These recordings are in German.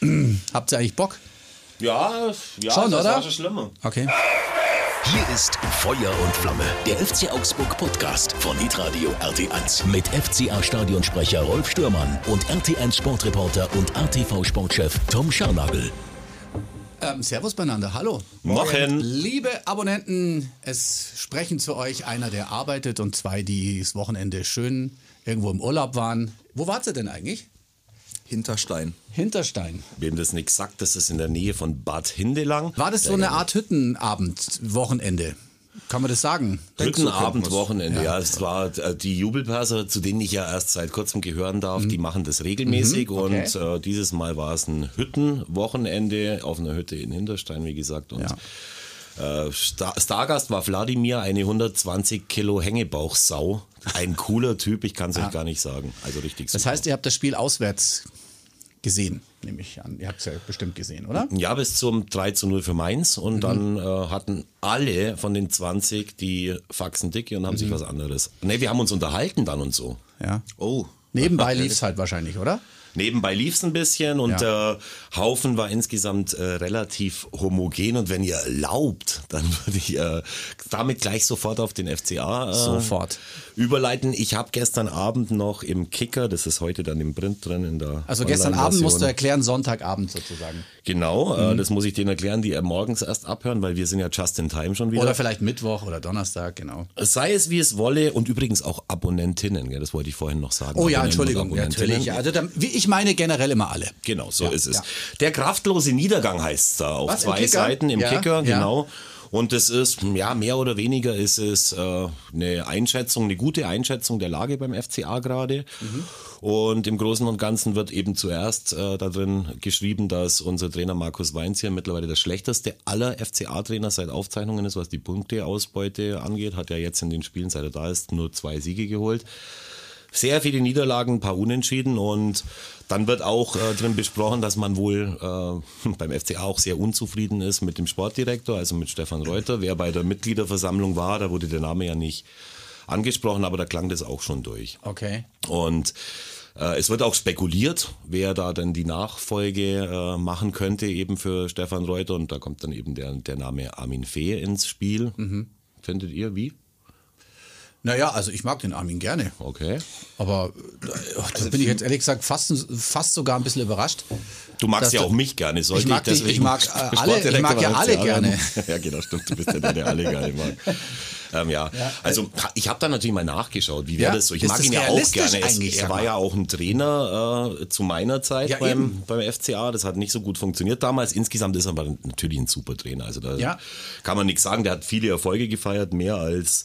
Habt ihr eigentlich Bock? Ja, ja, Schon, das oder? war schon schlimmer. Okay. Hier ist Feuer und Flamme, der FC Augsburg Podcast von Hitradio RT1 mit FCA-Stadionsprecher Rolf Stürmann und RT1 Sportreporter und ATV-Sportchef Tom Scharnagel. Ähm, servus beieinander, hallo. Morgen. Liebe Abonnenten, es sprechen zu euch einer, der arbeitet und zwei, die das Wochenende schön irgendwo im Urlaub waren. Wo wart ihr denn eigentlich? Hinterstein. Hinterstein. Wem das nichts sagt, das ist in der Nähe von Bad Hindelang. War das so eine Art Hüttenabend, Wochenende? Kann man das sagen? Hüttenabend, Wochenende, ja. Es war äh, die Jubelperser, zu denen ich ja erst seit kurzem gehören darf, die machen das regelmäßig okay. und äh, dieses Mal war es ein Hüttenwochenende auf einer Hütte in Hinterstein, wie gesagt. Und äh, Star Stargast war Wladimir, eine 120 Kilo Hängebauchsau. Ein cooler Typ, ich kann es euch gar nicht sagen. Also richtig Das super. heißt, ihr habt das Spiel auswärts gesehen, nehme ich an. Ihr habt es ja bestimmt gesehen, oder? Ja, bis zum 3 zu 0 für Mainz und Mhm. dann äh, hatten alle von den 20 die Faxen dicke und haben Mhm. sich was anderes. Ne, wir haben uns unterhalten dann und so. Ja. Oh. Nebenbei lief es halt wahrscheinlich, oder? Nebenbei lief's ein bisschen und Ja. der Haufen war insgesamt äh, relativ homogen und wenn ihr erlaubt, dann würde ich äh, damit gleich sofort auf den FCA äh, Sofort. überleiten. Ich habe gestern Abend noch im Kicker, das ist heute dann im Print drin in der Also gestern Abend musst du erklären, Sonntagabend sozusagen. Genau, Mhm. äh, das muss ich denen erklären, die er morgens erst abhören, weil wir sind ja just in time schon wieder. Oder vielleicht Mittwoch oder Donnerstag, genau. Sei es wie es wolle und übrigens auch Abonnentinnen, gell, das wollte ich vorhin noch sagen. Oh ja, Entschuldigung, ja, natürlich. Ja, Also, dann- wie ich meine generell immer alle. Genau, so Ja, ist es. ja. Der kraftlose Niedergang heißt es da auf Was, zwei? Seiten im Ja, Kicker, ja. genau. Und es ist, ja, mehr oder weniger ist es äh, eine Einschätzung, eine gute Einschätzung der Lage beim FCA gerade. Mhm. Und im Großen und Ganzen wird eben zuerst äh, da drin geschrieben, dass unser Trainer Markus Weinz hier mittlerweile der schlechteste aller FCA-Trainer seit Aufzeichnungen ist, was die Punkteausbeute angeht. Hat ja jetzt in den Spielen, seit er da ist, nur zwei Siege geholt sehr viele Niederlagen, ein paar Unentschieden und dann wird auch äh, drin besprochen, dass man wohl äh, beim FCA auch sehr unzufrieden ist mit dem Sportdirektor, also mit Stefan Reuter. Wer bei der Mitgliederversammlung war, da wurde der Name ja nicht angesprochen, aber da klang das auch schon durch. Okay. Und äh, es wird auch spekuliert, wer da denn die Nachfolge äh, machen könnte, eben für Stefan Reuter. Und da kommt dann eben der, der Name Armin Fee ins Spiel. Findet ihr wie? Naja, also ich mag den Armin gerne. Okay. Aber äh, da bin ich jetzt ehrlich gesagt fast, fast sogar ein bisschen überrascht. Du magst ja auch mich gerne. Sollte Ich mag dich- deswegen ich mag, äh, alle- ich mag ja alle gerne. Ja, genau, stimmt. Du bist ja der, der alle gerne mag. Ähm, ja. also ich habe da natürlich mal nachgeschaut, wie wäre Ja, das so. Ich mag ihn ja auch gerne. Es, er war ja auch ein Trainer äh, zu meiner Zeit Ja, beim, eben. beim FCA. Das hat nicht so gut funktioniert damals. Insgesamt ist er aber natürlich ein super Trainer. Also da Ja. kann man nichts sagen. Der hat viele Erfolge gefeiert, mehr als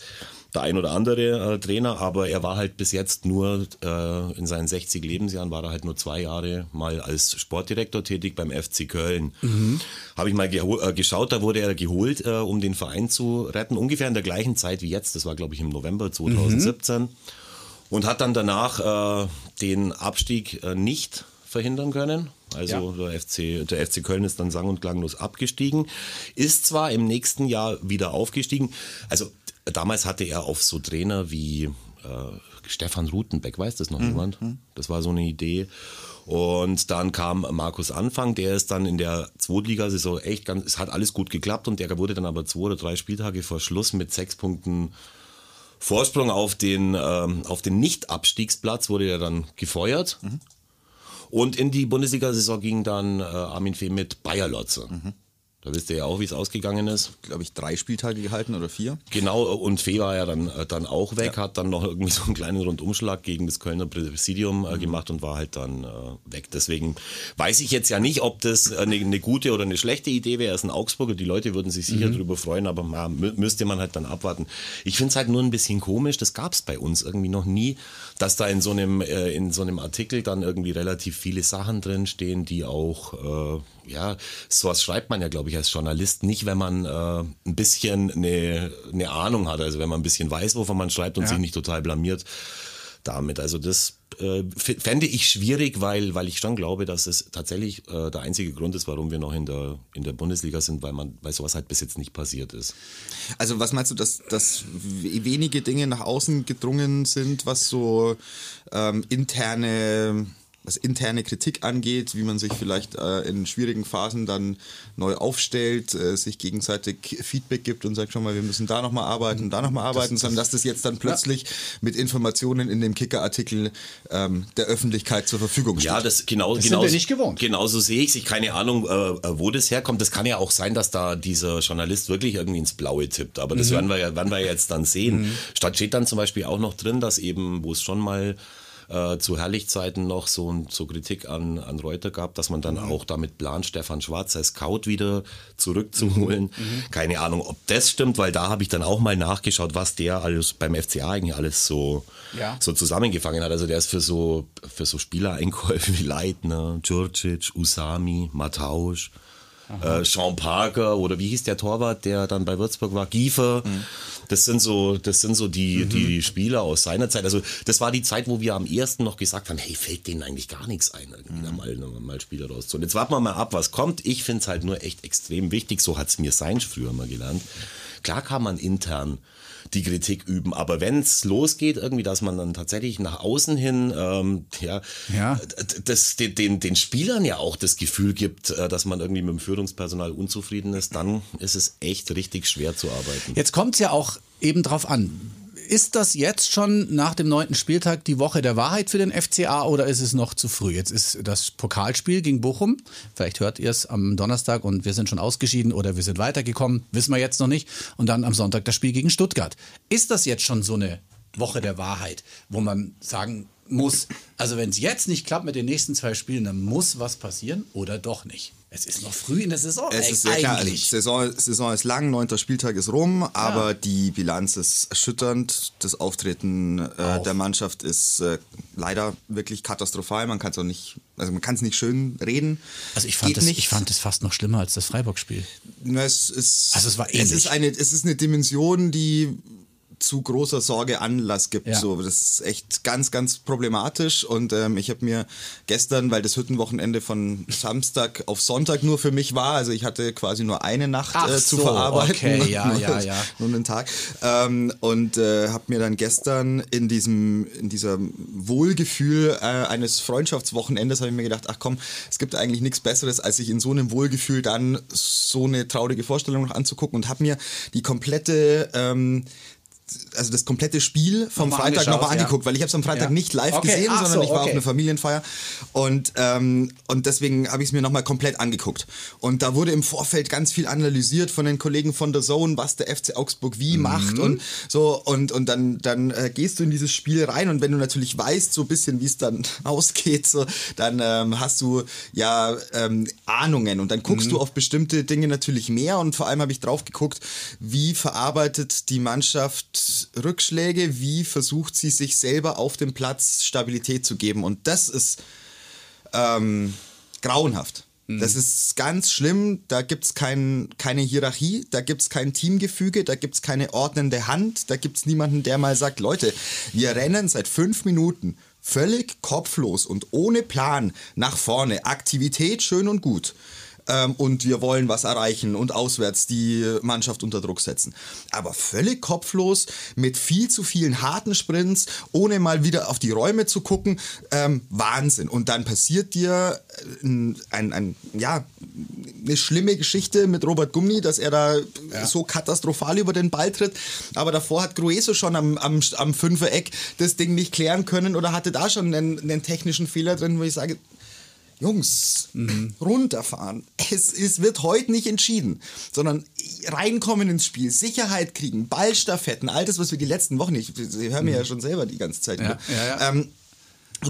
der ein oder andere äh, Trainer, aber er war halt bis jetzt nur äh, in seinen 60 Lebensjahren war er halt nur zwei Jahre mal als Sportdirektor tätig beim FC Köln. Habe ich mal äh, geschaut, da wurde er geholt, äh, um den Verein zu retten, ungefähr in der gleichen Zeit wie jetzt. Das war glaube ich im November 2017 und hat dann danach äh, den Abstieg äh, nicht verhindern können. Also der, FC, der FC Köln ist dann sang- und klanglos abgestiegen, ist zwar im nächsten Jahr wieder aufgestiegen. Also damals hatte er auf so Trainer wie äh, Stefan Rutenbeck, weiß das noch jemand? Das war so eine Idee. Und dann kam Markus Anfang, der ist dann in der Zweitligasaison echt ganz, es hat alles gut geklappt und der wurde dann aber zwei oder drei Spieltage vor Schluss mit sechs Punkten Vorsprung auf den, ähm, auf den Nicht-Abstiegsplatz wurde er dann gefeuert. Und in die Bundesliga-Saison ging dann äh, Armin Fee mit Bayer Lotze. Da wisst ihr ja auch, wie es ausgegangen ist. Glaube ich, drei Spieltage gehalten oder vier. Genau, und Fee war ja dann, äh, dann auch weg, hat dann noch irgendwie so einen kleinen Rundumschlag gegen das Kölner Präsidium äh, gemacht und war halt dann äh, weg. Deswegen weiß ich jetzt ja nicht, ob das eine, eine gute oder eine schlechte Idee wäre. Er ist ein Augsburger, die Leute würden sich sicher darüber freuen, aber ma, mü müsste man halt dann abwarten. Ich finde es halt nur ein bisschen komisch, das gab es bei uns irgendwie noch nie, dass da in so einem, äh, in so einem Artikel dann irgendwie relativ viele Sachen drin stehen, die auch, äh, ja, sowas schreibt man ja, glaube ich, als Journalist nicht, wenn man äh, ein bisschen eine, eine Ahnung hat, also wenn man ein bisschen weiß, wovon man schreibt und Ja. sich nicht total blamiert damit. Also das äh, fände ich schwierig, weil, weil ich schon glaube, dass es tatsächlich äh, der einzige Grund ist, warum wir noch in der, in der Bundesliga sind, weil man, weil sowas halt bis jetzt nicht passiert ist. Also was meinst du, dass, dass we- wenige Dinge nach außen gedrungen sind, was so ähm, interne was interne Kritik angeht, wie man sich vielleicht äh, in schwierigen Phasen dann neu aufstellt, äh, sich gegenseitig Feedback gibt und sagt schon mal, wir müssen da nochmal arbeiten, da nochmal arbeiten, sondern dass das jetzt dann plötzlich ja. mit Informationen in dem Kicker-Artikel ähm, der Öffentlichkeit zur Verfügung steht. Ja, das genau, das genau, sind wir nicht gewohnt. Genauso sehe ich es. Keine Ahnung, äh, wo das herkommt. Das kann ja auch sein, dass da dieser Journalist wirklich irgendwie ins Blaue tippt. Aber das mhm. werden wir ja, werden wir jetzt dann sehen. Mhm. Statt steht dann zum Beispiel auch noch drin, dass eben, wo es schon mal äh, zu Herrlichzeiten noch so, so Kritik an, an Reuter gab, dass man dann mhm. auch damit plant, Stefan Schwarz als Scout wieder zurückzuholen. Mhm. mhm. Keine Ahnung, ob das stimmt, weil da habe ich dann auch mal nachgeschaut, was der alles beim FCA eigentlich alles so, ja. so zusammengefangen hat. Also der ist für so, für so Spielereinkäufe wie Leitner, Djurcic, Usami, Matausch, äh, Sean Parker oder wie hieß der Torwart, der dann bei Würzburg war, Giefer. Mhm. Das sind so, das sind so die, mhm. die Spieler aus seiner Zeit. Also das war die Zeit, wo wir am ersten noch gesagt haben, hey, fällt denen eigentlich gar nichts ein, irgendwie mhm. mal, mal Spieler rauszuholen. Jetzt warten wir mal ab, was kommt. Ich finde es halt nur echt extrem wichtig. So hat es mir Sein früher mal gelernt. Klar kann man intern die Kritik üben. Aber wenn es losgeht, irgendwie, dass man dann tatsächlich nach außen hin ähm, ja, ja. Das, den, den, den Spielern ja auch das Gefühl gibt, äh, dass man irgendwie mit dem Führungspersonal unzufrieden ist, dann ist es echt richtig schwer zu arbeiten. Jetzt kommt es ja auch eben drauf an ist das jetzt schon nach dem neunten Spieltag die Woche der Wahrheit für den FCA oder ist es noch zu früh? Jetzt ist das Pokalspiel gegen Bochum. Vielleicht hört ihr es am Donnerstag und wir sind schon ausgeschieden oder wir sind weitergekommen. Wissen wir jetzt noch nicht. Und dann am Sonntag das Spiel gegen Stuttgart. Ist das jetzt schon so eine Woche der Wahrheit, wo man sagen muss, also wenn es jetzt nicht klappt mit den nächsten zwei Spielen, dann muss was passieren oder doch nicht? Es ist noch früh in der Saison. Es ist sehr klar. Also Saison, Saison ist lang, neunter Spieltag ist rum, aber ja. die Bilanz ist erschütternd. Das Auftreten äh, der Mannschaft ist äh, leider wirklich katastrophal. Man kann es auch nicht, also man kann es nicht schön reden. Also ich fand, das, ich fand es fast noch schlimmer als das Freiburg-Spiel. Es ist, also es war ähnlich. Es ist eine, es ist eine Dimension, die zu großer Sorge Anlass gibt. Ja. So, das ist echt ganz, ganz problematisch. Und ähm, ich habe mir gestern, weil das Hüttenwochenende von Samstag auf Sonntag nur für mich war, also ich hatte quasi nur eine Nacht äh, zu so, verarbeiten. Okay, ja, nur, ja, ja. Nur einen Tag. Ähm, und äh, habe mir dann gestern in diesem, in dieser Wohlgefühl äh, eines Freundschaftswochenendes habe ich mir gedacht, ach komm, es gibt eigentlich nichts Besseres, als sich in so einem Wohlgefühl dann so eine traurige Vorstellung noch anzugucken und habe mir die komplette ähm, also das komplette Spiel vom nochmal Freitag nochmal angeguckt, ja. weil ich habe es am Freitag ja. nicht live okay. gesehen, Ach sondern so, ich war okay. auf einer Familienfeier und, ähm, und deswegen habe ich es mir nochmal komplett angeguckt. Und da wurde im Vorfeld ganz viel analysiert von den Kollegen von The Zone, was der FC Augsburg wie mhm. macht und so und, und dann, dann äh, gehst du in dieses Spiel rein und wenn du natürlich weißt so ein bisschen, wie es dann ausgeht, so, dann ähm, hast du ja ähm, Ahnungen und dann guckst mhm. du auf bestimmte Dinge natürlich mehr und vor allem habe ich drauf geguckt, wie verarbeitet die Mannschaft Rückschläge, wie versucht sie sich selber auf dem Platz Stabilität zu geben. Und das ist ähm, grauenhaft. Mhm. Das ist ganz schlimm. Da gibt es kein, keine Hierarchie, da gibt es kein Teamgefüge, da gibt es keine ordnende Hand, da gibt es niemanden, der mal sagt, Leute, wir rennen seit fünf Minuten völlig kopflos und ohne Plan nach vorne. Aktivität schön und gut ähm, und wir wollen was erreichen und auswärts die Mannschaft unter Druck setzen. Aber völlig kopflos, mit viel zu vielen harten Sprints, ohne mal wieder auf die Räume zu gucken, ähm, Wahnsinn. Und dann passiert dir äh, ein, ein, ein, ja, eine schlimme Geschichte mit Robert Gummi, dass er da ja. so katastrophal über den Ball tritt. Aber davor hat Grueso schon am, am, am Fünfer-Eck das Ding nicht klären können oder hatte da schon einen, einen technischen Fehler drin, wo ich sage, Jungs, mhm. runterfahren. Es, es wird heute nicht entschieden, sondern reinkommen ins Spiel, Sicherheit kriegen, Ballstaffetten, all das, was wir die letzten Wochen nicht, Sie hören mhm. mir ja schon selber die ganze Zeit. Ja, ja, ja. Ähm,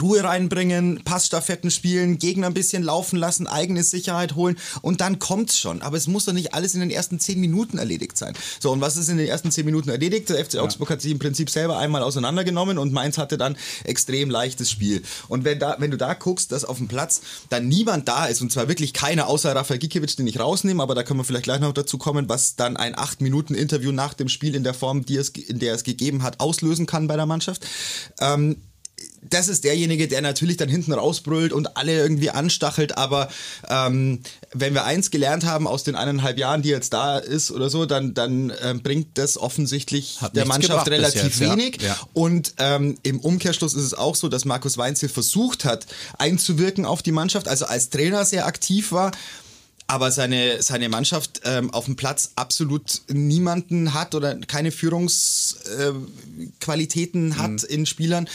Ruhe reinbringen, Passstaffetten spielen, Gegner ein bisschen laufen lassen, eigene Sicherheit holen und dann kommt's schon. Aber es muss doch nicht alles in den ersten zehn Minuten erledigt sein. So, und was ist in den ersten zehn Minuten erledigt? Der FC Augsburg ja. hat sich im Prinzip selber einmal auseinandergenommen und Mainz hatte dann extrem leichtes Spiel. Und wenn, da, wenn du da guckst, dass auf dem Platz dann niemand da ist, und zwar wirklich keiner außer Rafael Gikiewicz, den ich rausnehme, aber da können wir vielleicht gleich noch dazu kommen, was dann ein acht Minuten Interview nach dem Spiel in der Form, die es, in der es gegeben hat, auslösen kann bei der Mannschaft. Ähm, das ist derjenige, der natürlich dann hinten rausbrüllt und alle irgendwie anstachelt. Aber ähm, wenn wir eins gelernt haben aus den eineinhalb Jahren, die jetzt da ist oder so, dann, dann ähm, bringt das offensichtlich Hat der Mannschaft relativ jetzt, ja. wenig. Ja. Und ähm, im Umkehrschluss ist es auch so, dass Markus Weinzel versucht hat, einzuwirken auf die Mannschaft, also als Trainer sehr aktiv war. Aber seine, seine Mannschaft ähm, auf dem Platz absolut niemanden hat oder keine Führungsqualitäten hat in Spielern,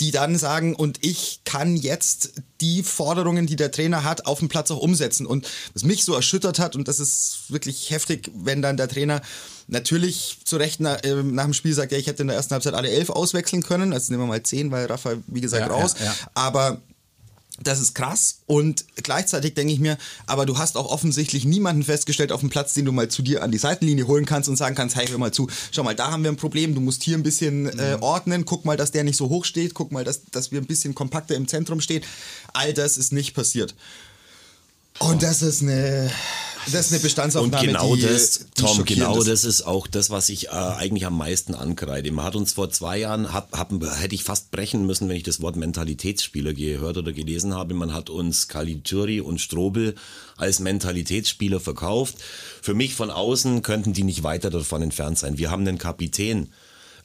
die dann sagen, und ich kann jetzt die Forderungen, die der Trainer hat, auf dem Platz auch umsetzen. Und was mich so erschüttert hat, und das ist wirklich heftig, wenn dann der Trainer natürlich zu Recht nach, äh, nach dem Spiel sagt, ja, ich hätte in der ersten Halbzeit alle elf auswechseln können, also nehmen wir mal zehn, weil Rafa, wie gesagt, Ja, raus. ja, ja. Aber das ist krass und gleichzeitig denke ich mir, aber du hast auch offensichtlich niemanden festgestellt auf dem Platz, den du mal zu dir an die Seitenlinie holen kannst und sagen kannst, hey, hör mal zu, schau mal, da haben wir ein Problem, du musst hier ein bisschen äh, ordnen, guck mal, dass der nicht so hoch steht, guck mal, dass, dass wir ein bisschen kompakter im Zentrum stehen. All das ist nicht passiert. Und das ist eine, das ist eine Und Bestandsaufnahme, genau die, das, die Tom, genau ist. das ist auch das, was ich äh, eigentlich am meisten ankreide. Man hat uns vor zwei Jahren, hab, hab, hätte ich fast brechen müssen, wenn ich das Wort Mentalitätsspieler gehört oder gelesen habe. Man hat uns Caligiuri und Strobel als Mentalitätsspieler verkauft. Für mich von außen könnten die nicht weiter davon entfernt sein. Wir haben einen Kapitän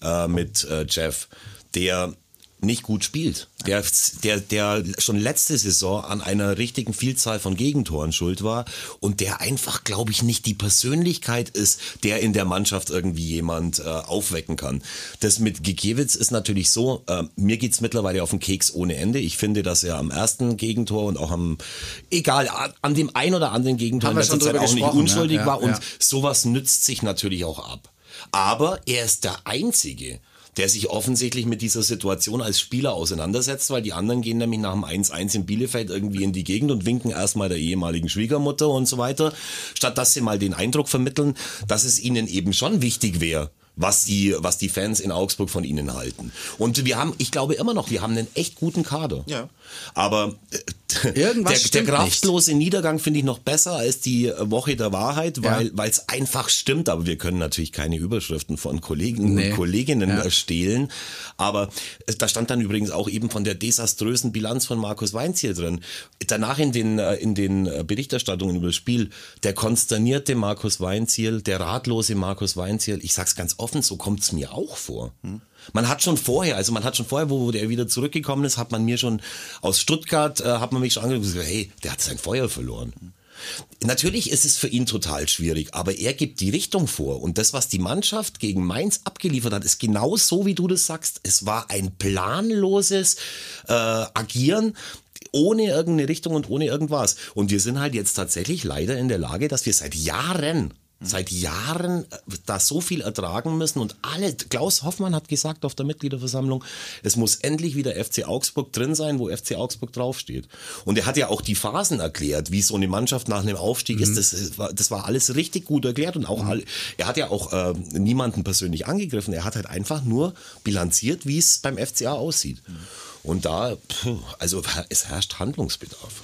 äh, mit äh, Jeff, der nicht gut spielt. Der, der, der schon letzte Saison an einer richtigen Vielzahl von Gegentoren schuld war und der einfach, glaube ich, nicht die Persönlichkeit ist, der in der Mannschaft irgendwie jemand äh, aufwecken kann. Das mit Gikiewicz ist natürlich so, äh, mir geht's mittlerweile auf den Keks ohne Ende. Ich finde, dass er am ersten Gegentor und auch am, egal, an, dem ein oder anderen Gegentor Haben in letzter Zeit auch nicht unschuldig ja, ja, war und ja. sowas nützt sich natürlich auch ab. Aber er ist der Einzige, der sich offensichtlich mit dieser Situation als Spieler auseinandersetzt, weil die anderen gehen nämlich nach dem 1-1 in Bielefeld irgendwie in die Gegend und winken erstmal der ehemaligen Schwiegermutter und so weiter, statt dass sie mal den Eindruck vermitteln, dass es ihnen eben schon wichtig wäre, was die, was die Fans in Augsburg von ihnen halten. Und wir haben, ich glaube immer noch, wir haben einen echt guten Kader. Ja. Aber äh, Irgendwas der, der kraftlose Niedergang finde ich noch besser als die Woche der Wahrheit, weil weil es einfach stimmt. Aber wir können natürlich keine Überschriften von Kollegen Nee. und Kolleginnen Ja. erstehlen. Aber es- da stand dann übrigens auch eben von der desaströsen Bilanz von Markus Weinz hier drin. Danach in den, äh, in den äh, Berichterstattungen über das Spiel, der konsternierte Markus Weinziel, der ratlose Markus Weinziel, ich sag's ganz offen, so kommt's mir auch vor. Man hat schon vorher, also man hat schon vorher, wo der wieder zurückgekommen ist, hat man mir schon aus Stuttgart, äh, hat man mich schon angeguckt und gesagt, hey, der hat sein Feuer verloren. Natürlich ist es für ihn total schwierig, aber er gibt die Richtung vor. Und das, was die Mannschaft gegen Mainz abgeliefert hat, ist genau so, wie du das sagst. Es war ein planloses äh, Agieren ohne irgendeine Richtung und ohne irgendwas. Und wir sind halt jetzt tatsächlich leider in der Lage, dass wir seit Jahren seit Jahren äh, da so viel ertragen müssen und alle, Klaus Hoffmann hat gesagt auf der Mitgliederversammlung, es muss endlich wieder FC Augsburg drin sein, wo FC Augsburg draufsteht. Und er hat ja auch die Phasen erklärt, wie so eine Mannschaft nach einem Aufstieg ist. Das, ist- war- das war alles richtig gut erklärt und auch alle, er hat ja auch äh, niemanden persönlich angegriffen. Er hat halt einfach nur bilanziert, wie es beim FCA aussieht. Und da, also es herrscht Handlungsbedarf.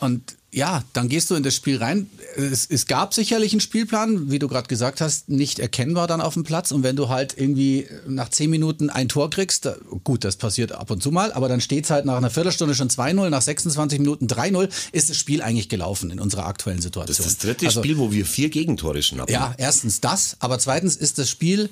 Und ja, dann gehst du in das Spiel rein. Es, es gab sicherlich einen Spielplan, wie du gerade gesagt hast, nicht erkennbar dann auf dem Platz. Und wenn du halt irgendwie nach 10 Minuten ein Tor kriegst, da, gut, das passiert ab und zu mal, aber dann steht es halt nach einer Viertelstunde schon 2-0, nach 26 Minuten 3-0, ist das Spiel eigentlich gelaufen in unserer aktuellen Situation. Das ist das dritte Also, Spiel, wo wir vier Gegentore schnappen. Ja, erstens das, aber zweitens ist das Spiel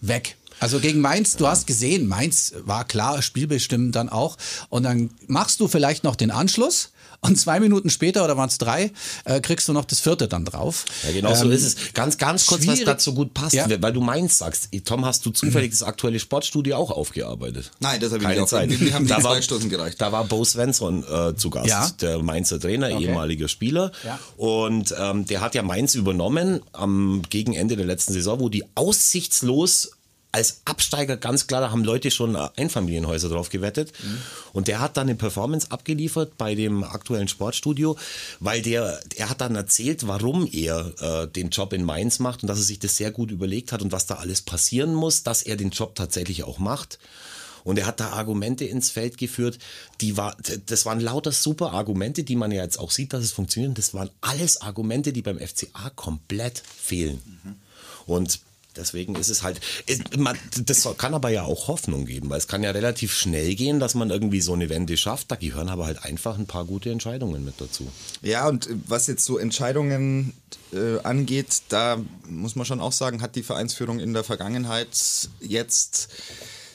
weg. Also gegen Mainz, du hast gesehen, Mainz war klar spielbestimmend dann auch. Und dann machst du vielleicht noch den Anschluss und zwei Minuten später, oder waren es drei, äh, kriegst du noch das vierte dann drauf. Ja, genau so Ähm, ist es. Ganz, ganz kurz, was schwierig. dazu gut passt, Ja. weil du meins sagst. Tom, hast du zufällig das aktuelle Sportstudio auch aufgearbeitet? Nein, das habe ich Keine nicht Zeit. Die haben die Da in war- zwei Stunden gereicht. Da war Bo Svensson äh, zu Gast, Ja. der Mainzer Trainer, ehemaliger Spieler. Ja. Und ähm, der hat ja Mainz übernommen am Gegenende der letzten Saison, wo die aussichtslos als Absteiger ganz klar, da haben Leute schon Einfamilienhäuser drauf gewettet. Und der hat dann eine Performance abgeliefert bei dem aktuellen Sportstudio, weil der, er hat dann erzählt, warum er äh, den Job in Mainz macht und dass er sich das sehr gut überlegt hat und was da alles passieren muss, dass er den Job tatsächlich auch macht. Und er hat da Argumente ins Feld geführt, die war, das waren lauter super Argumente, die man ja jetzt auch sieht, dass es funktioniert. Das waren alles Argumente, die beim FCA komplett fehlen. Und deswegen ist es halt, das kann aber ja auch Hoffnung geben, weil es kann ja relativ schnell gehen, dass man irgendwie so eine Wende schafft. Da gehören aber halt einfach ein paar gute Entscheidungen mit dazu. Ja, und was jetzt so Entscheidungen äh, angeht, da muss man schon auch sagen, hat die Vereinsführung in der Vergangenheit jetzt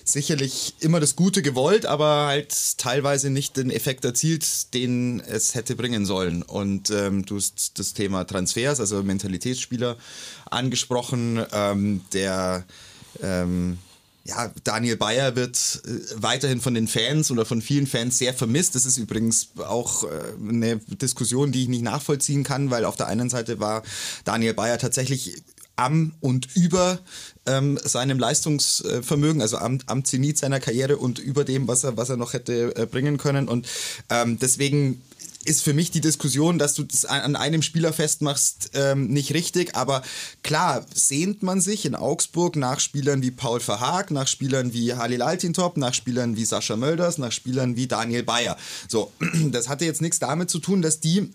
sicherlich immer das Gute gewollt, aber halt teilweise nicht den Effekt erzielt, den es hätte bringen sollen. Und ähm, du hast das Thema Transfers, also Mentalitätsspieler angesprochen, ähm, der ähm, ja, Daniel Bayer wird äh, weiterhin von den Fans oder von vielen Fans sehr vermisst. Das ist übrigens auch äh, eine Diskussion, die ich nicht nachvollziehen kann, weil auf der einen Seite war Daniel Bayer tatsächlich am und über ähm, seinem Leistungsvermögen, also am, am Zenit seiner Karriere und über dem, was er, was er noch hätte äh, bringen können. Und ähm, deswegen ist für mich die Diskussion, dass du das an einem Spieler festmachst, ähm, nicht richtig. Aber klar, sehnt man sich in Augsburg nach Spielern wie Paul Verhaag, nach Spielern wie Halil Altintop, nach Spielern wie Sascha Mölders, nach Spielern wie Daniel Bayer. So, das hatte jetzt nichts damit zu tun, dass die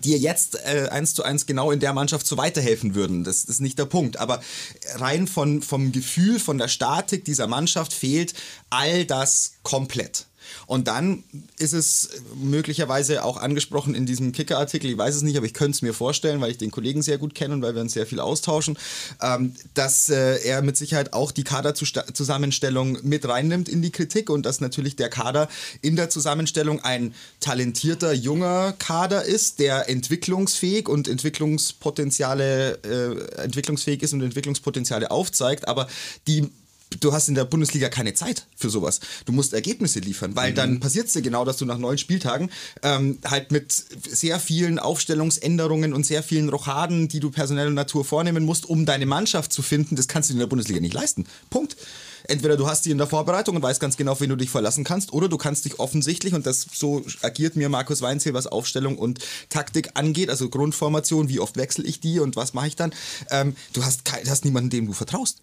dir jetzt äh, eins zu eins genau in der Mannschaft so weiterhelfen würden. Das, das ist nicht der Punkt. Aber rein von, vom Gefühl, von der Statik dieser Mannschaft fehlt all das komplett. Und dann ist es möglicherweise auch angesprochen in diesem Kicker-Artikel, ich weiß es nicht, aber ich könnte es mir vorstellen, weil ich den Kollegen sehr gut kenne und weil wir uns sehr viel austauschen, ähm, dass äh, er mit Sicherheit auch die Kaderzusammenstellung mit reinnimmt in die Kritik und dass natürlich der Kader in der Zusammenstellung ein talentierter, junger Kader ist, der entwicklungsfähig und Entwicklungspotenziale, äh, entwicklungsfähig ist und Entwicklungspotenziale aufzeigt, aber die du hast in der Bundesliga keine Zeit für sowas. Du musst Ergebnisse liefern, weil mhm. dann passiert es dir genau, dass du nach neun Spieltagen ähm, halt mit sehr vielen Aufstellungsänderungen und sehr vielen Rochaden, die du personeller Natur vornehmen musst, um deine Mannschaft zu finden, das kannst du in der Bundesliga nicht leisten. Punkt. Entweder du hast die in der Vorbereitung und weißt ganz genau, auf wen du dich verlassen kannst, oder du kannst dich offensichtlich, und das so agiert mir Markus Weinzel, was Aufstellung und Taktik angeht, also Grundformation, wie oft wechsle ich die und was mache ich dann, ähm, du hast, hast niemanden, dem du vertraust.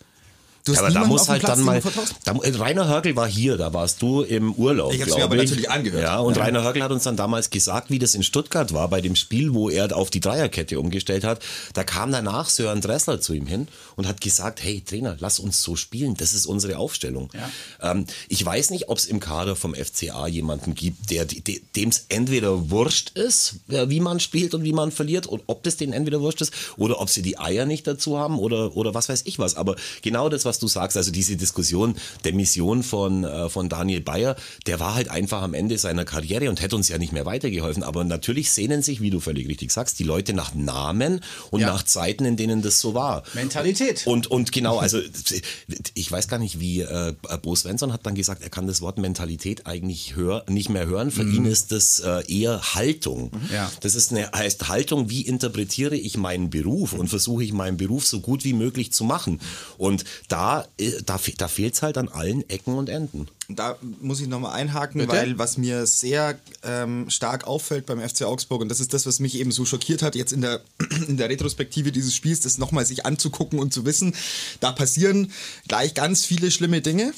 Du hast aber da muss halt Platz, dann mal. Da, Rainer Hörgel war hier, da warst du im Urlaub. Ich habe mir aber ich. natürlich angehört. Ja, und ja. Rainer Hörgel hat uns dann damals gesagt, wie das in Stuttgart war, bei dem Spiel, wo er auf die Dreierkette umgestellt hat. Da kam danach Sören Dressler zu ihm hin und hat gesagt: Hey Trainer, lass uns so spielen, das ist unsere Aufstellung. Ja. Ähm, ich weiß nicht, ob es im Kader vom FCA jemanden gibt, der dem es entweder wurscht ist, wie man spielt und wie man verliert, und ob das denen entweder wurscht ist, oder ob sie die Eier nicht dazu haben oder, oder was weiß ich was. Aber genau das, was du sagst, also diese Diskussion der Mission von, äh, von Daniel Bayer, der war halt einfach am Ende seiner Karriere und hätte uns ja nicht mehr weitergeholfen. Aber natürlich sehnen sich, wie du völlig richtig sagst, die Leute nach Namen und ja. nach Zeiten, in denen das so war. Mentalität. Und, und genau, also ich weiß gar nicht, wie äh, Bo Svensson hat dann gesagt, er kann das Wort Mentalität eigentlich hör, nicht mehr hören. Für mhm. ihn ist das äh, eher Haltung. Mhm. Ja. Das ist eine, heißt Haltung, wie interpretiere ich meinen Beruf und versuche ich meinen Beruf so gut wie möglich zu machen. Und da da, äh, da, da fehlt es halt an allen Ecken und Enden. Da muss ich nochmal einhaken, Bitte? weil was mir sehr ähm, stark auffällt beim FC Augsburg, und das ist das, was mich eben so schockiert hat, jetzt in der, in der Retrospektive dieses Spiels, das nochmal sich anzugucken und zu wissen, da passieren gleich ganz viele schlimme Dinge.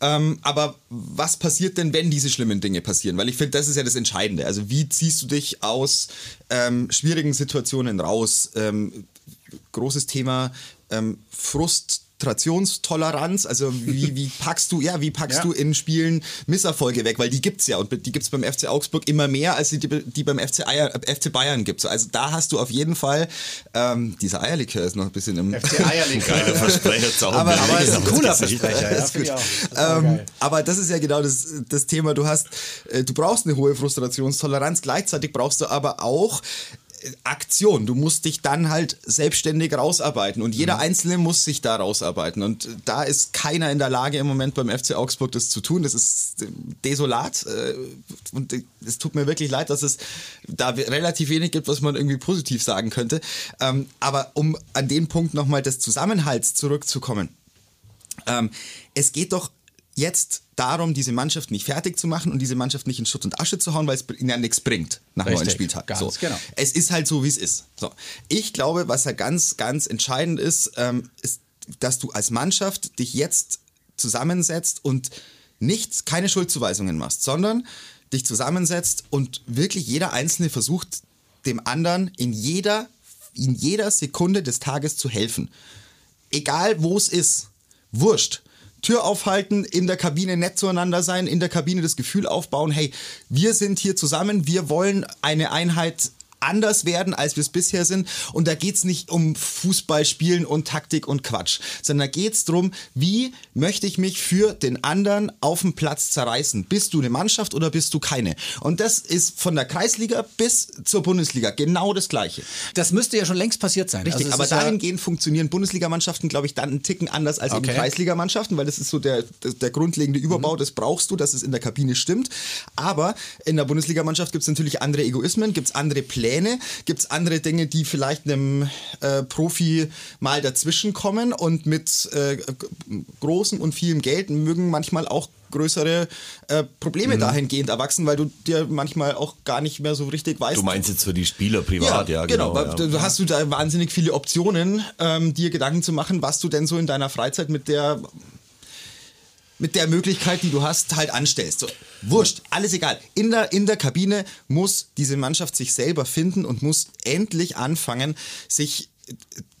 Ähm, aber was passiert denn, wenn diese schlimmen Dinge passieren? Weil ich finde, das ist ja das Entscheidende. Also wie ziehst du dich aus ähm, schwierigen Situationen raus? Ähm, großes Thema ähm, Frust Frustrationstoleranz, also wie, wie packst du, ja, wie packst ja. du in Spielen Misserfolge weg, weil die gibt's ja und die gibt's beim FC Augsburg immer mehr, als die, die beim FC, Eier, FC Bayern gibt. Also da hast du auf jeden Fall, ähm, dieser Eierlikör ist noch ein bisschen im... FC Eierlikör. Geiler Versprecher, aber, aber ist ein cooler Versprecher, ja, gut. Ähm, aber das ist ja genau das, das Thema, du hast, äh, du brauchst eine hohe Frustrationstoleranz, gleichzeitig brauchst du aber auch Aktion. Du musst dich dann halt selbstständig rausarbeiten und jeder mhm. Einzelne muss sich da rausarbeiten. Und da ist keiner in der Lage im Moment beim FC Augsburg das zu tun. Das ist desolat äh, und es tut mir wirklich leid, dass es da relativ wenig gibt, was man irgendwie positiv sagen könnte. Ähm, aber um an den Punkt nochmal des Zusammenhalts zurückzukommen. Ähm, es geht doch jetzt darum, diese Mannschaft nicht fertig zu machen und diese Mannschaft nicht in Schutt und Asche zu hauen, weil es ihnen ja nichts bringt nach Richtig, neun Spieltagen. So. Genau. Es ist halt so, wie es ist. So. Ich glaube, was ja ganz, ganz entscheidend ist, ähm, ist, dass du als Mannschaft dich jetzt zusammensetzt und nicht keine Schuldzuweisungen machst, sondern dich zusammensetzt und wirklich jeder Einzelne versucht, dem anderen in jeder, in jeder Sekunde des Tages zu helfen egal wo es ist, wurscht. Tür aufhalten, in der Kabine nett zueinander sein, in der Kabine das Gefühl aufbauen, hey, wir sind hier zusammen, wir wollen eine Einheit anders werden, als wir es bisher sind. Und da geht's nicht um Fußballspielen und Taktik und Quatsch, sondern da geht's drum, wie möchte ich mich für den anderen auf dem Platz zerreißen? Bist du eine Mannschaft oder bist du keine? Und das ist von der Kreisliga bis zur Bundesliga genau das Gleiche. Das müsste ja schon längst passiert sein. Richtig, Also es aber ist ja- dahingehend funktionieren Bundesligamannschaften, glaube ich, dann einen Ticken anders als Okay. eben Kreisligamannschaften, weil das ist so der, der, der grundlegende Überbau, Mhm. das brauchst du, dass es in der Kabine stimmt. Aber in der Bundesligamannschaft gibt es natürlich andere Egoismen, gibt es andere Pläne, gibt es andere Dinge, die vielleicht einem äh, Profi mal dazwischen kommen und mit äh, großem und vielem Geld mögen manchmal auch größere äh, Probleme Mhm. dahingehend erwachsen, weil du dir manchmal auch gar nicht mehr so richtig weißt, Du meinst jetzt für die Spieler privat, ja, genau. genau. weil ja. Du hast du da wahnsinnig viele Optionen, ähm, dir Gedanken zu machen, was du denn so in deiner Freizeit mit der mit der Möglichkeit, die du hast, halt anstellst. So, wurscht, alles egal. In der, in der Kabine muss diese Mannschaft sich selber finden und muss endlich anfangen, sich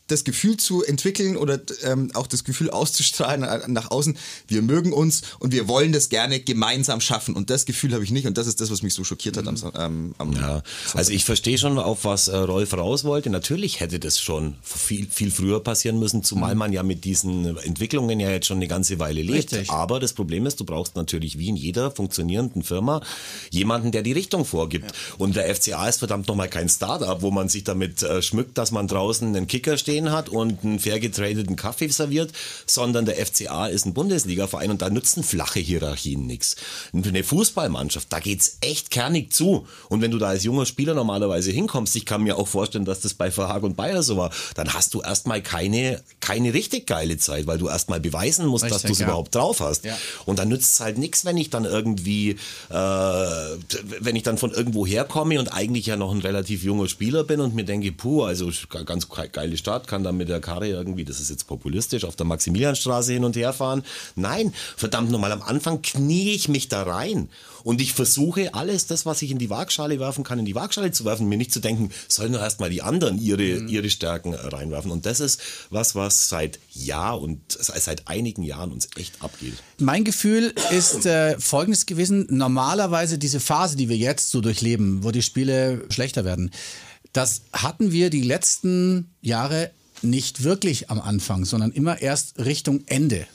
das Gefühl zu entwickeln oder ähm, auch das Gefühl auszustrahlen nach außen, wir mögen uns und wir wollen das gerne gemeinsam schaffen. Und das Gefühl habe ich nicht und das ist das, was mich so schockiert hat am, Son- ähm, am Ja, also ich verstehe schon, auf was äh, Rolf raus wollte. Natürlich hätte das schon viel, viel früher passieren müssen, zumal man ja mit diesen Entwicklungen ja jetzt schon eine ganze Weile lebt. Richtig. Aber das Problem ist, du brauchst natürlich wie in jeder funktionierenden Firma jemanden, der die Richtung vorgibt. Und der FCA ist verdammt nochmal kein Start-up, wo man sich damit äh, schmückt, dass man draußen einen Kicker stehen hat und einen fair getradeten Kaffee serviert, sondern der FCA ist ein Bundesliga-Verein und da nützen flache Hierarchien nichts. Eine Fußballmannschaft, da geht's echt kernig zu. Und wenn du da als junger Spieler normalerweise hinkommst, ich kann mir auch vorstellen, dass das bei Verhag und Bayer so war, dann hast du erstmal keine, keine richtig geile Zeit, weil du erstmal beweisen musst, dass Richtig, du es ja. überhaupt drauf hast. Ja. Und dann nützt es halt nichts, wenn ich dann irgendwie, äh, wenn ich dann von irgendwo herkomme und eigentlich ja noch ein relativ junger Spieler bin und mir denke, puh, also ganz geile Stadt, kann dann mit der Karre irgendwie, das ist jetzt populistisch, auf der Maximilianstraße hin und her fahren. Nein, verdammt nochmal, am Anfang knie ich mich da rein. Und ich versuche alles, das, was ich in die Waagschale werfen kann, in die Waagschale zu werfen, mir nicht zu denken, sollen nur erstmal die anderen ihre, ihre Stärken reinwerfen. Und das ist was, was seit Jahr und seit einigen Jahren uns echt abgeht. Mein Gefühl ist äh, folgendes gewesen. Normalerweise diese Phase, die wir jetzt so durchleben, wo die Spiele schlechter werden, das hatten wir die letzten Jahre nicht wirklich am Anfang, sondern immer erst Richtung Ende.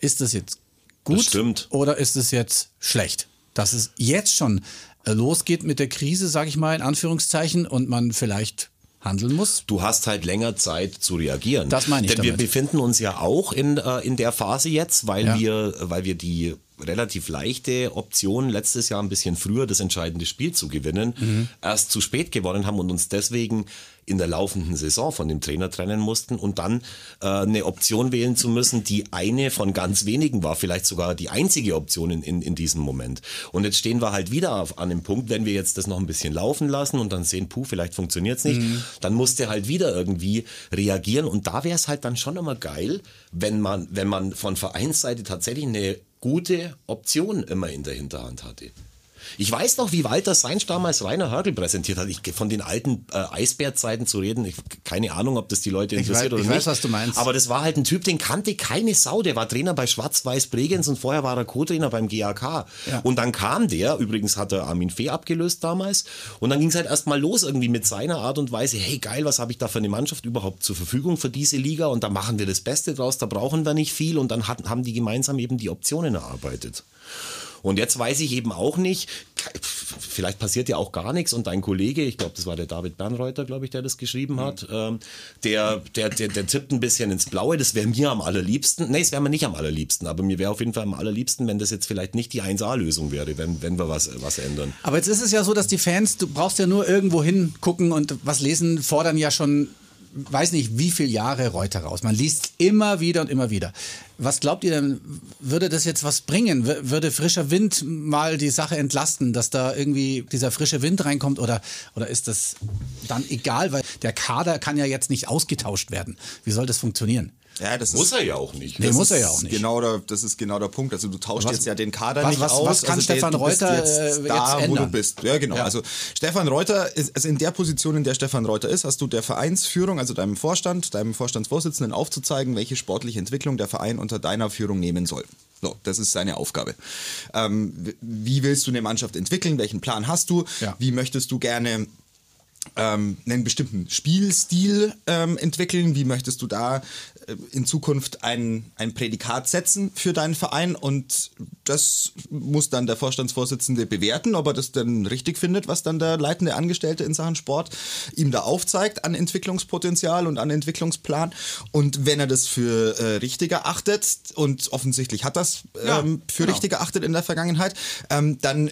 Ist das jetzt gut Das stimmt. oder ist es jetzt schlecht? Dass es jetzt schon äh, losgeht mit der Krise, sage ich mal in Anführungszeichen, und man vielleicht handeln muss. du hast halt länger Zeit zu reagieren. Das meine ich Denn wir damit. befinden uns ja auch in, äh, in der Phase jetzt, weil Ja. wir, weil wir die relativ leichte Option letztes Jahr ein bisschen früher das entscheidende Spiel zu gewinnen, Mhm. erst zu spät gewonnen haben und uns deswegen in der laufenden Saison von dem Trainer trennen mussten und dann äh, eine Option wählen zu müssen, die eine von ganz wenigen war, vielleicht sogar die einzige Option in, in, in diesem Moment. Und jetzt stehen wir halt wieder auf, an dem Punkt, wenn wir jetzt das noch ein bisschen laufen lassen und dann sehen, puh, vielleicht funktioniert's nicht, dann musste halt wieder irgendwie reagieren und da wäre es halt dann schon immer geil, wenn man, wenn man von Vereinsseite tatsächlich eine gute Option immer in der Hinterhand hatte. Ich weiß noch, wie Walter Seinsch damals Rainer Hörgel präsentiert hat. Ich, von den alten äh, Eisbärzeiten zu reden, ich, keine Ahnung, ob das die Leute interessiert weiß- oder ich nicht. weiß, was du meinst. Aber das war halt ein Typ, den kannte keine Sau. Der war Trainer bei Schwarz-Weiß Bregenz und vorher war er Co-Trainer beim GAK. Ja. Und dann kam der, übrigens hat er Armin Fee abgelöst damals, und dann ging es halt erstmal los irgendwie mit seiner Art und Weise, hey geil, was habe ich da für eine Mannschaft überhaupt zur Verfügung für diese Liga und da machen wir das Beste draus, da brauchen wir nicht viel und dann hat, haben die gemeinsam eben die Optionen erarbeitet. Und jetzt weiß ich eben auch nicht, vielleicht passiert ja auch gar nichts. Und dein Kollege, ich glaube, das war der David Bernreuter, glaube ich, der das geschrieben hat, ähm, der, der, der, der tippt ein bisschen ins Blaue, das wäre mir am allerliebsten, nee, es wäre mir nicht am allerliebsten, aber mir wäre auf jeden Fall am allerliebsten, wenn das jetzt vielleicht nicht die 1A-Lösung wäre, wenn, wenn wir was, was ändern. Aber jetzt ist es ja so, dass die Fans, du brauchst ja nur irgendwo hingucken und was lesen, fordern ja schon, weiß nicht, wie viele Jahre Reuter raus. Man liest immer wieder und immer wieder. Was glaubt ihr denn, würde das jetzt was bringen? Würde frischer Wind mal die Sache entlasten, dass da irgendwie dieser frische Wind reinkommt oder, oder ist das dann egal, weil der Kader kann ja jetzt nicht ausgetauscht werden. Wie soll das funktionieren? Ja, das Muss ist, er ja auch nicht. Nee, das muss er ist ja auch nicht. Genau der, das ist genau der Punkt. Also du tauschst Was- jetzt ja den Kader was- nicht was- aus. was kann also Stefan bist Reuter, jetzt äh, jetzt da, wo du ändern? bist. Ja, genau. Ja. Also Stefan Reuter ist also in der Position, in der Stefan Reuter ist, hast du der Vereinsführung, also deinem Vorstand, deinem Vorstandsvorsitzenden aufzuzeigen, welche sportliche Entwicklung der Verein unter deiner Führung nehmen soll. So, das ist seine Aufgabe. Ähm, wie willst du eine Mannschaft entwickeln? Welchen Plan hast du? Ja. Wie möchtest du gerne ähm, einen bestimmten Spielstil ähm, entwickeln? Wie möchtest du da äh, in Zukunft ein, ein Prädikat setzen für deinen Verein? Und das muss dann der Vorstandsvorsitzende bewerten, ob er das dann richtig findet, was dann der leitende Angestellte in Sachen Sport ihm da aufzeigt an Entwicklungspotenzial und an Entwicklungsplan. Und wenn er das für äh, richtig erachtet, und offensichtlich hat das Ja, ähm, für genau. richtig erachtet in der Vergangenheit, ähm, dann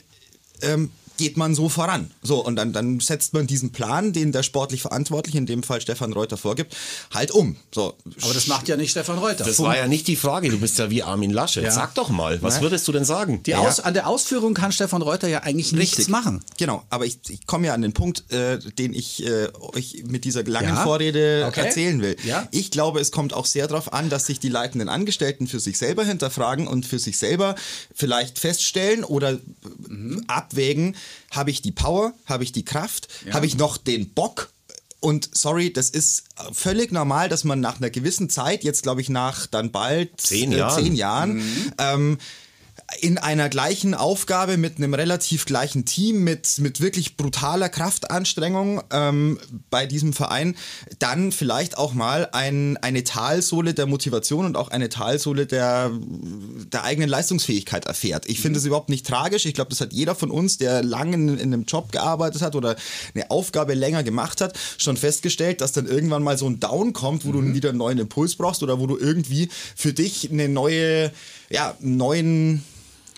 ähm, geht man so voran. So, und dann, dann setzt man diesen Plan, den der sportlich Verantwortliche, in dem Fall Stefan Reuter, vorgibt, halt um. So. Aber das macht ja nicht Stefan Reuter. Das war ja nicht die Frage. Du bist ja wie Armin Laschet. Ja. Sag doch mal, was würdest du denn sagen? Die Aus, an der Ausführung kann Stefan Reuter ja eigentlich nichts machen. Genau, aber ich, ich komme ja an den Punkt, äh, den ich äh, euch mit dieser langen Ja? Vorrede Okay. erzählen will. Ja? Ich glaube, es kommt auch sehr darauf an, dass sich die leitenden Angestellten für sich selber hinterfragen und für sich selber vielleicht feststellen oder Mhm. abwägen, habe ich die Power, habe ich die Kraft, habe ich noch den Bock, und sorry, das ist völlig normal, dass man nach einer gewissen Zeit, jetzt glaube ich nach dann bald Zehn äh, Jahren. zehn Jahren ähm, in einer gleichen Aufgabe mit einem relativ gleichen Team, mit, mit wirklich brutaler Kraftanstrengung ähm, bei diesem Verein, dann vielleicht auch mal ein, eine Talsohle der Motivation und auch eine Talsohle der, der eigenen Leistungsfähigkeit erfährt. Ich finde es überhaupt nicht tragisch. Ich glaube, das hat jeder von uns, der lange in, in einem Job gearbeitet hat oder eine Aufgabe länger gemacht hat, schon festgestellt, dass dann irgendwann mal so ein Down kommt, wo du wieder einen neuen Impuls brauchst oder wo du irgendwie für dich eine neue, ja, einen neuen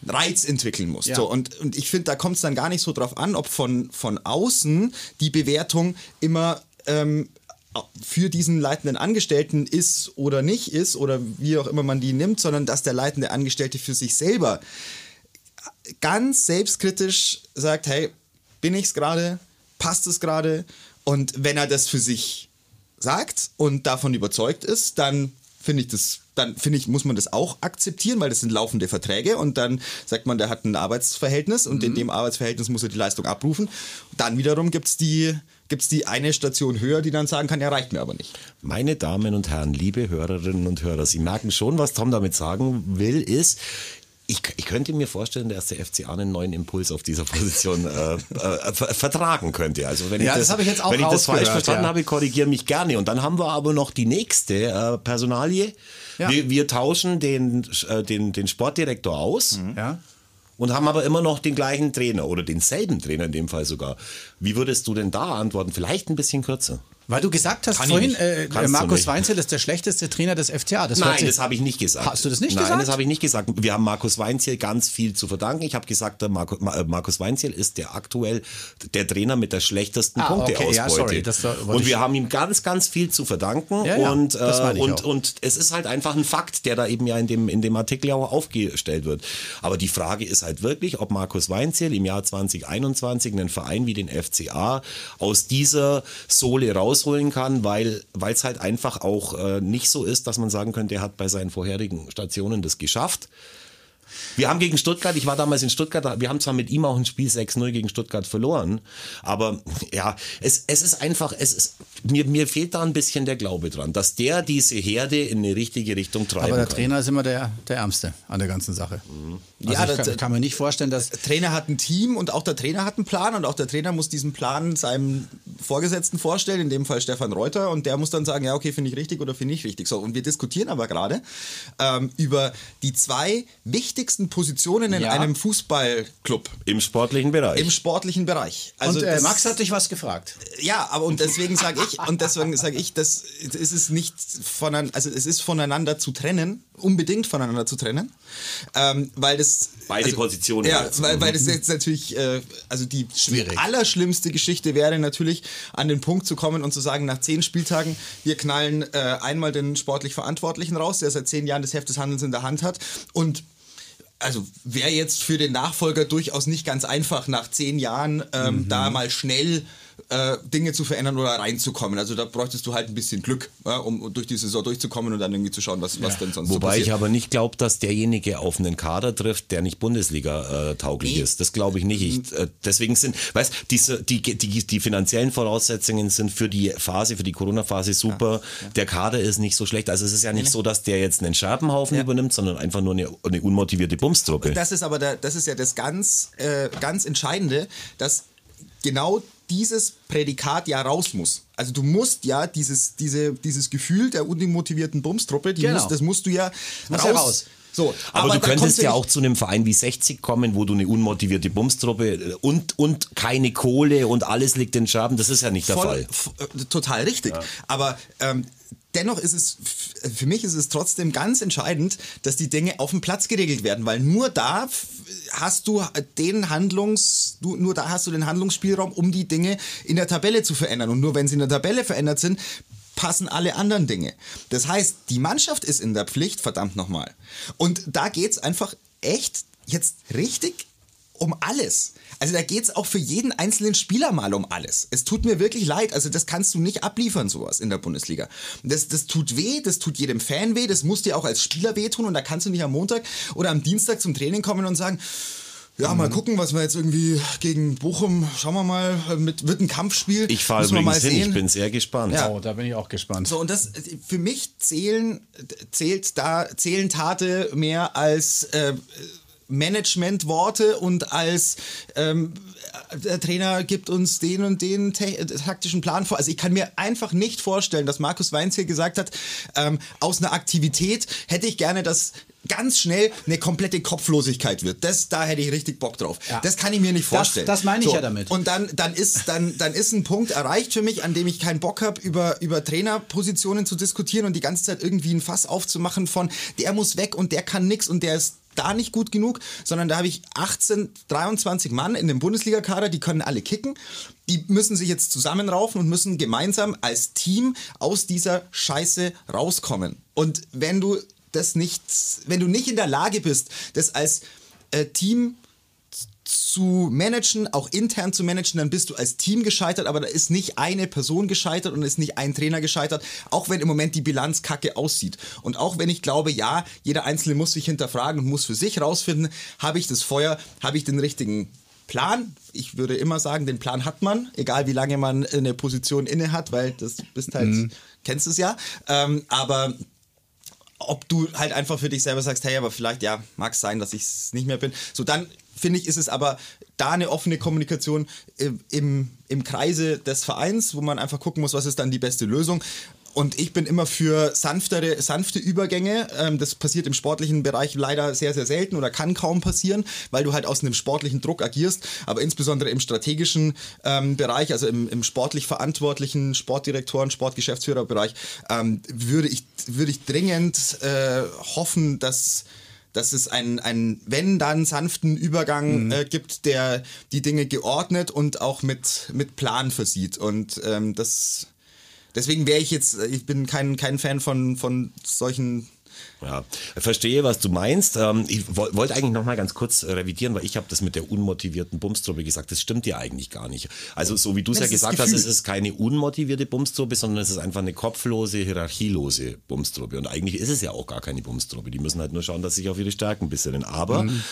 Reiz entwickeln musst. Ja. So, und, und ich finde, da kommt es dann gar nicht so drauf an, ob von, von außen die Bewertung immer ähm, für diesen leitenden Angestellten ist oder nicht ist oder wie auch immer man die nimmt, sondern dass der leitende Angestellte für sich selber ganz selbstkritisch sagt, hey, bin ich's gerade? Passt es gerade? Und wenn er das für sich sagt und davon überzeugt ist, dann finde ich das, dann finde ich, muss man das auch akzeptieren, weil das sind laufende Verträge und dann sagt man, der hat ein Arbeitsverhältnis und in dem Arbeitsverhältnis muss er die Leistung abrufen. Dann wiederum gibt es die, gibt's die eine Station höher, die dann sagen kann, ja, reicht mir aber nicht. Meine Damen und Herren, liebe Hörerinnen und Hörer, Sie merken schon, was Tom damit sagen will, ist, ich, ich könnte mir vorstellen, dass der FCA einen neuen Impuls auf dieser Position äh, äh, ver vertragen könnte. Also wenn Ja, ich das habe ich jetzt auch wenn ich das falsch verstanden ja. habe, korrigiere mich gerne. Und dann haben wir aber noch die nächste äh, Personalie. Ja. Wir, wir tauschen den, äh, den, den Sportdirektor aus. Ja? Und haben aber immer noch den gleichen Trainer oder denselben Trainer in dem Fall sogar. Wie würdest du denn da antworten? Vielleicht ein bisschen kürzer. Weil du gesagt hast Kann vorhin, äh, Markus. Weinzel ist der schlechteste Trainer des FCA. Das Nein, das habe ich nicht gesagt. Hast du das nicht Nein, gesagt? das habe ich nicht gesagt. Wir haben Markus Weinziel ganz viel zu verdanken. Ich habe gesagt, der Marco, Ma- äh, Markus Weinziel ist der aktuell der Trainer mit der schlechtesten Ah, okay, Punkteausbeute. ja, sorry, das war- wollte und wir haben ihm ganz, ganz viel zu verdanken. Ja, ja, und, das äh, und, auch. und es ist halt einfach ein Fakt, der da eben ja in dem, in dem Artikel auch aufgestellt wird. Aber die Frage ist halt wirklich, ob Markus Weinziel im Jahr 2021 einen Verein wie den FCA aus dieser Sohle rausholen kann, weil weil es halt einfach auch äh, nicht so ist, dass man sagen könnte, er hat bei seinen vorherigen Stationen das geschafft. Wir haben gegen Stuttgart, ich war damals in Stuttgart, wir haben zwar mit ihm auch ein Spiel 6-0 gegen Stuttgart verloren, aber ja, es, es ist einfach, es ist, mir, mir fehlt da ein bisschen der Glaube dran, dass der diese Herde in eine richtige Richtung treiben Aber der kann. Trainer ist immer der, der Ärmste an der ganzen Sache. Also Ja, ich das- kann, kann mir nicht vorstellen, dass. Der Trainer hat ein Team und auch der Trainer hat einen Plan und auch der Trainer muss diesen Plan seinem Vorgesetzten vorstellen, in dem Fall Stefan Reuter und der muss dann sagen, ja okay, finde ich richtig oder finde ich richtig. So, und wir diskutieren aber gerade ähm, über die zwei wichtigsten Positionen in Ja. einem Fußballclub Im sportlichen Bereich. im sportlichen Bereich. Also und äh, das- Max hat dich was gefragt. ja, aber und deswegen sage ich und deswegen sage ich, das ist es nicht voneinander, also es ist voneinander zu trennen, unbedingt voneinander zu trennen, ähm, weil das Beide also, Positionen Ja, weil, weil das jetzt natürlich, äh, also die Schwierig. allerschlimmste Geschichte wäre natürlich an den Punkt zu kommen und zu sagen, nach zehn Spieltagen wir knallen äh, einmal den sportlich Verantwortlichen raus, der seit zehn Jahren das Heft des Handelns in der Hand hat. Und also wäre jetzt für den Nachfolger durchaus nicht ganz einfach, nach zehn Jahren ähm, da mal schnell äh, Dinge zu verändern oder reinzukommen. Also da bräuchtest du halt ein bisschen Glück, ja, um durch die Saison durchzukommen und dann irgendwie zu schauen, was, was ja. denn sonst Wobei so passiert. ich aber nicht glaube, dass derjenige auf einen Kader trifft, der nicht Bundesliga äh, ist. Das glaube ich nicht. Ich, äh, deswegen sind, weißt diese, die, die, die finanziellen Voraussetzungen sind für die Phase, für die Corona-Phase super. Ja. Der Kader ist nicht so schlecht. Also es ist ja nicht so, dass der jetzt einen Scherbenhaufen übernimmt, sondern einfach nur eine, eine unmotivierte Bumstruppe. Das ist aber der, das ist ja das ganz, äh, ganz Entscheidende, dass genau dieses Prädikat ja raus muss. Also du musst ja dieses, diese, dieses Gefühl der unmotivierten Bumstruppe, die genau. musst, das musst du ja raus. Ja raus. So, aber, aber du könntest ja auch zu einem Verein wie 60 kommen, wo du eine unmotivierte Bumstruppe äh, und, und keine Kohle und alles liegt in Scherben. Das ist ja nicht der Voll, Fall. Äh, total richtig. Ja. Aber ähm, dennoch ist es, für mich ist es trotzdem ganz entscheidend, dass die Dinge auf dem Platz geregelt werden, weil nur da hast du den Handlungs, du, nur da hast du den Handlungsspielraum, um die Dinge in der Tabelle zu verändern. Und nur wenn sie in der Tabelle verändert sind, passen alle anderen Dinge. Das heißt, die Mannschaft ist in der Pflicht, verdammt nochmal. Und da geht es einfach echt jetzt richtig um alles. Also da geht es auch für jeden einzelnen Spieler mal um alles. Es tut mir wirklich leid. Also das kannst du nicht abliefern, sowas in der Bundesliga. Das, das tut weh, das tut jedem Fan weh, das muss dir auch als Spieler wehtun und da kannst du nicht am Montag oder am Dienstag zum Training kommen und sagen, ja, mal gucken, was wir jetzt irgendwie gegen Bochum, schauen wir mal, mit, wird ein Kampfspiel. Ich fahre übrigens hin, ich bin sehr gespannt. Ja. Oh, da bin ich auch gespannt. So, und das, für mich zählen, zählt da, zählen Tate mehr als, äh, Managementworte und als ähm, der Trainer gibt uns den und den taktischen Plan vor. Also ich kann mir einfach nicht vorstellen, dass Markus Weinz hier gesagt hat, ähm, aus einer Aktivität hätte ich gerne, dass ganz schnell eine komplette Kopflosigkeit wird. Das, da hätte ich richtig Bock drauf. Ja. Das kann ich mir nicht vorstellen. Das, das meine ich so. ja damit. Und dann, dann, ist, dann, dann ist ein Punkt erreicht für mich, an dem ich keinen Bock habe, über, über Trainerpositionen zu diskutieren und die ganze Zeit irgendwie ein Fass aufzumachen von, der muss weg und der kann nix und der ist da nicht gut genug, sondern da habe ich 18, 23 Mann in dem Bundesliga-Kader, die können alle kicken. Die müssen sich jetzt zusammenraufen und müssen gemeinsam als Team aus dieser Scheiße rauskommen. Und wenn du das nicht, wenn du nicht in der Lage bist, das als äh, Team zu managen, auch intern zu managen, dann bist du als Team gescheitert, aber da ist nicht eine Person gescheitert und ist nicht ein Trainer gescheitert, auch wenn im Moment die Bilanz kacke aussieht. Und auch wenn ich glaube, ja, jeder Einzelne muss sich hinterfragen und muss für sich rausfinden, habe ich das Feuer, habe ich den richtigen Plan. Ich würde immer sagen, den Plan hat man, egal wie lange man eine Position inne hat, weil das bist halt, mhm. kennst es ja. Ähm, aber ob du halt einfach für dich selber sagst, hey, aber vielleicht, ja, mag es sein, dass ich es nicht mehr bin. So, dann finde ich, ist es aber da eine offene Kommunikation im, im Kreise des Vereins, wo man einfach gucken muss, was ist dann die beste Lösung. Und ich bin immer für sanftere, sanfte Übergänge. Ähm, das passiert im sportlichen Bereich leider sehr, sehr selten oder kann kaum passieren, weil du halt aus einem sportlichen Druck agierst. Aber insbesondere im strategischen ähm, Bereich, also im, im sportlich verantwortlichen Sportdirektoren, Sportgeschäftsführerbereich, ähm, würde, ich, würde ich dringend äh, hoffen, dass dass es einen, einen wenn dann sanften Übergang mhm. äh, gibt, der die Dinge geordnet und auch mit, mit Plan versieht. Und ähm, das deswegen wäre ich jetzt, ich bin kein, kein Fan von, von solchen ja, verstehe, was du meinst. Ähm, ich wollte eigentlich noch mal ganz kurz revidieren, weil ich habe das mit der unmotivierten Bumstruppe gesagt. Das stimmt ja eigentlich gar nicht. Also so wie du es ja gesagt hast, es ist keine unmotivierte Bumstruppe, sondern es ist einfach eine kopflose, hierarchielose Bumstruppe. Und eigentlich ist es ja auch gar keine Bumstruppe. Die müssen halt nur schauen, dass sie sich auf ihre Stärken besinnen. Aber mhm.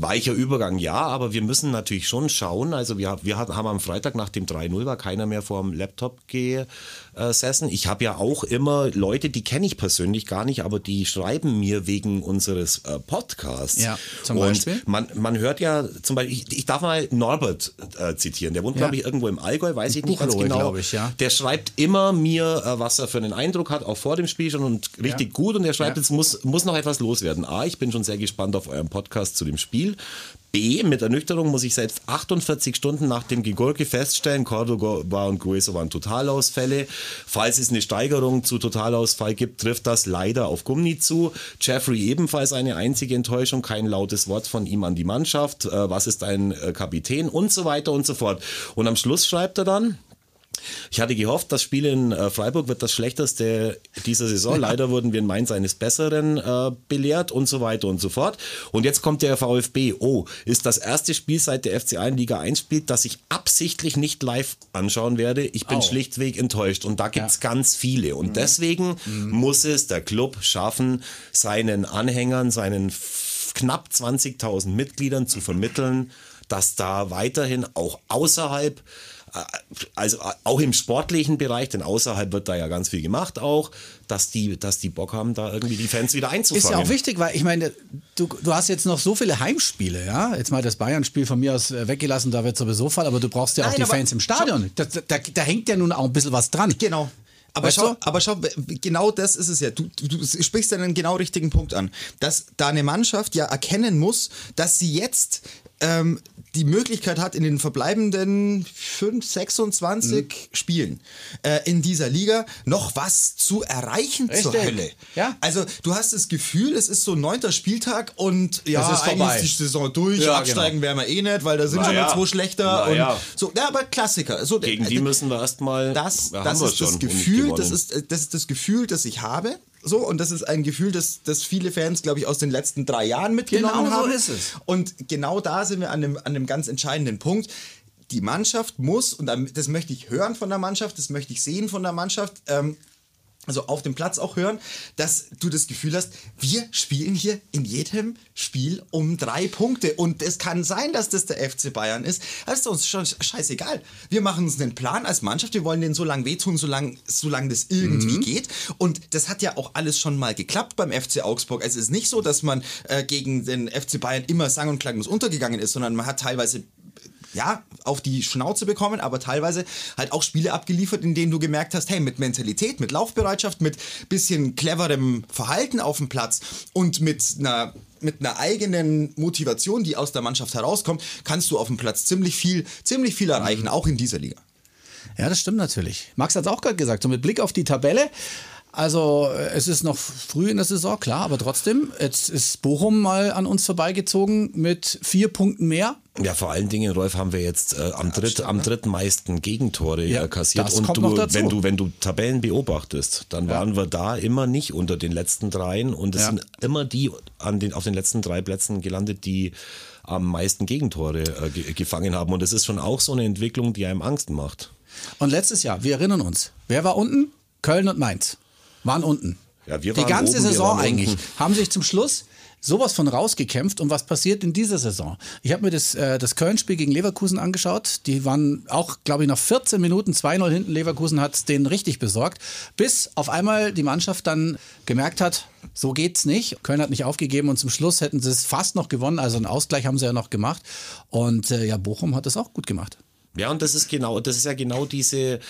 Weicher Übergang, ja, aber wir müssen natürlich schon schauen. Also wir, wir haben am Freitag nach dem 3-0 war keiner mehr vor dem Laptop gesessen. Ich habe ja auch immer Leute, die kenne ich persönlich gar nicht, aber die schreiben mir wegen unseres äh, Podcasts. Ja, zum Beispiel. Und man, man hört ja zum Beispiel, ich, ich darf mal Norbert äh, zitieren. Der wohnt, ja. glaube ich, irgendwo im Allgäu, weiß ich nicht ganz genau. Ich, ja. Der schreibt immer mir, äh, was er für einen Eindruck hat, auch vor dem Spiel schon und richtig ja. gut. Und er schreibt, jetzt muss, muss noch etwas loswerden. A, ich bin schon sehr gespannt auf euren Podcast zu dem Spiel. B, mit Ernüchterung muss ich selbst 48 Stunden nach dem Gegurke feststellen, Cordoba und Grueso waren Totalausfälle. Falls es eine Steigerung zu Totalausfall gibt, trifft das leider auf Gummi zu. Jeffrey ebenfalls eine einzige Enttäuschung, kein lautes Wort von ihm an die Mannschaft. Äh, was ist ein äh, Kapitän und so weiter und so fort. Und am Schluss schreibt er dann, Ich hatte gehofft, das Spiel in äh, Freiburg wird das schlechteste dieser Saison. Leider wurden wir in Mainz eines Besseren äh, belehrt und so weiter und so fort. Und jetzt kommt der VfB. Oh, ist das erste Spiel seit der FCA in Liga 1 spielt, das ich absichtlich nicht live anschauen werde. Ich bin Au. schlichtweg enttäuscht. Und da gibt's Ja. ganz viele. Und deswegen muss es der Club schaffen, seinen Anhängern, seinen knapp 20.000 Mitgliedern zu vermitteln, dass da weiterhin auch außerhalb also äh, auch im sportlichen Bereich, denn außerhalb wird da ja ganz viel gemacht auch, dass die, dass die Bock haben, da irgendwie die Fans wieder einzufangen. Ist ja auch wichtig, weil ich meine, du, du hast jetzt noch so viele Heimspiele, ja. Jetzt mal das Bayern-Spiel von mir aus äh, weggelassen, da wird sowieso Fall, aber du brauchst ja auch Nein, die aber Fans im Stadion. Da, da, da hängt ja nun auch ein bisschen was dran. Genau. Aber schau, aber schau, genau das ist es ja. Du, du, du sprichst ja einen genau richtigen Punkt an. Dass da eine Mannschaft ja erkennen muss, dass sie jetzt ähm, die Möglichkeit hat, in den verbleibenden 5, 26 Mhm. Spielen äh, in dieser Liga noch was zu erreichen zur Richtig. Hölle. Ja. Also du hast das Gefühl, es ist so neunter Spieltag und ja, Es ist vorbei. ist die Saison durch, Ja, absteigen werden wir eh nicht, weil da sind Na schon ja. noch zwei schlechter. Na und ja. so, ja, aber Klassiker. So, Gegen die äh, müssen wir erstmal. das, das wir ist das Gefühl, das ist, äh, das ist das Gefühl, das ich habe. So, und das ist ein Gefühl, das, das viele Fans, glaube ich, aus den letzten drei Jahren mitgenommen Genau so haben. ist es. Und genau da sind wir an einem, an einem ganz entscheidenden Punkt. Die Mannschaft muss, und das möchte ich hören von der Mannschaft, das möchte ich sehen von der Mannschaft, ähm, also auf dem Platz auch hören, dass du das Gefühl hast, wir spielen hier in jedem Spiel um drei Punkte. Und es kann sein, dass das der FC Bayern ist. Das ist uns schon scheißegal. Wir machen uns einen Plan als Mannschaft. Wir wollen denen so lange wehtun, solange solange das irgendwie geht. Und das hat ja auch alles schon mal geklappt beim FC Augsburg. Es ist nicht so, dass man äh, gegen den FC Bayern immer sang- und klanglos untergegangen ist, sondern man hat teilweise ja, auf die Schnauze bekommen, aber teilweise halt auch Spiele abgeliefert, in denen du gemerkt hast, hey, mit Mentalität, mit Laufbereitschaft, mit bisschen cleverem Verhalten auf dem Platz und mit einer mit einer eigenen Motivation, die aus der Mannschaft herauskommt, kannst du auf dem Platz ziemlich viel, ziemlich viel erreichen, auch in dieser Liga. Ja, das stimmt natürlich. Max hat es auch gerade gesagt, so mit Blick auf die Tabelle. Also äh, es ist noch früh in der Saison, klar, aber trotzdem, jetzt ist Bochum mal an uns vorbeigezogen mit vier Punkten mehr. Ja, vor allen Dingen, Rolf, haben wir jetzt äh, am, dritt, am drittmeisten Gegentore Ja, äh, kassiert. das Und du, wenn du, wenn du Tabellen beobachtest, dann Ja. waren wir da immer nicht unter den letzten dreien und es Ja. sind immer die an den, auf den letzten drei Plätzen gelandet, die am meisten Gegentore äh, ge gefangen haben. Und das ist schon auch so eine Entwicklung, die einem Angst macht. Und letztes Jahr, wir erinnern uns, wer war unten? Köln und Mainz waren unten. Ja, wir die waren ganze oben, Saison eigentlich unten. haben sich zum Schluss sowas von rausgekämpft. Und was passiert in dieser Saison? Ich habe mir das, äh, das Köln-Spiel gegen Leverkusen angeschaut. Die waren auch, glaube ich, nach 14 Minuten 2-0 hinten. Leverkusen hat es denen richtig besorgt. Bis auf einmal die Mannschaft dann gemerkt hat, so geht's nicht. Köln hat nicht aufgegeben und zum Schluss hätten sie es fast noch gewonnen. Also einen Ausgleich haben sie ja noch gemacht. Und äh, ja, Bochum hat es auch gut gemacht. Ja, und das ist genau, das ist ja genau diese, äh,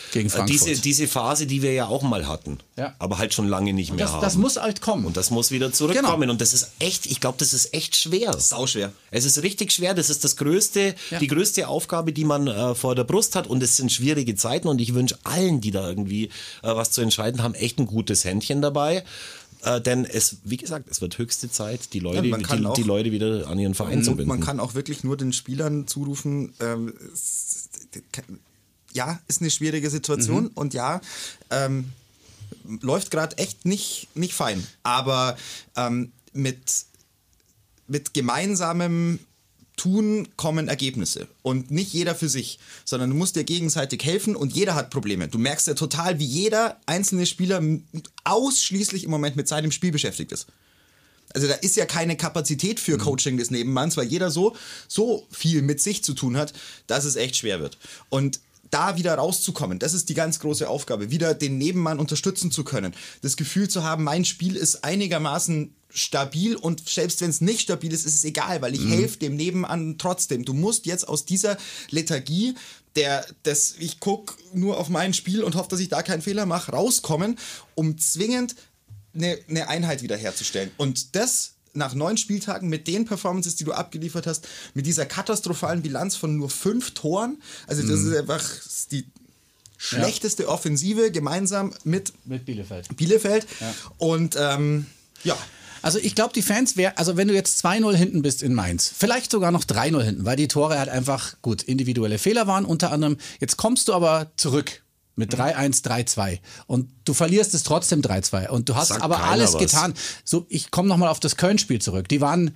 diese, diese Phase, die wir ja auch mal hatten. Ja. Aber halt schon lange nicht mehr Das, haben. das muss halt kommen. und das muss wieder zurückkommen. Genau. Und das ist echt, ich glaube, das ist echt schwer. Sauschwer. Es ist richtig schwer. Das ist das größte, Ja. die größte Aufgabe, die man äh, vor der Brust hat. Und es sind schwierige Zeiten. Und ich wünsche allen, die da irgendwie äh, was zu entscheiden haben, echt ein gutes Händchen dabei. Äh, denn es, wie gesagt, es wird höchste Zeit, die Leute, Ja, die, auch- die Leute wieder an ihren Verein zu binden. man kann auch wirklich nur den Spielern zurufen, ähm, ja, ist eine schwierige Situation Mhm. und ja, ähm, läuft gerade echt nicht, nicht fein. Aber ähm, mit, mit gemeinsamem Tun kommen Ergebnisse. Und nicht jeder für sich, sondern du musst dir gegenseitig helfen und jeder hat Probleme. Du merkst ja total, wie jeder einzelne Spieler ausschließlich im Moment mit seinem Spiel beschäftigt ist. Also da ist ja keine Kapazität für Coaching des Nebenmanns, weil jeder so, so viel mit sich zu tun hat, dass es echt schwer wird. Und da wieder rauszukommen, das ist die ganz große Aufgabe, wieder den Nebenmann unterstützen zu können. Das Gefühl zu haben, mein Spiel ist einigermaßen stabil und selbst wenn es nicht stabil ist, ist es egal, weil ich helfe dem Nebenmann trotzdem. Du musst jetzt aus dieser Lethargie, der, das, ich gucke nur auf mein Spiel und hoffe, dass ich da keinen Fehler mache, rauskommen, um zwingend eine, eine Einheit wiederherzustellen. Und das nach neun Spieltagen mit den Performances, die du abgeliefert hast, mit dieser katastrophalen Bilanz von nur fünf Toren, also das ist einfach die schlechteste Offensive gemeinsam mit Mit Bielefeld. Bielefeld. Und ähm, ja, Also ich glaube, die Fans wären, also wenn du jetzt 2-0 hinten bist in Mainz, vielleicht sogar noch 3-0 hinten, weil die Tore halt einfach gut individuelle Fehler waren unter anderem. Jetzt kommst du aber zurück mit 3-1, 3-2 und du verlierst es trotzdem 3-2 und du hast Sagt aber alles was. getan. So, ich komme nochmal auf das Köln-Spiel zurück. Die waren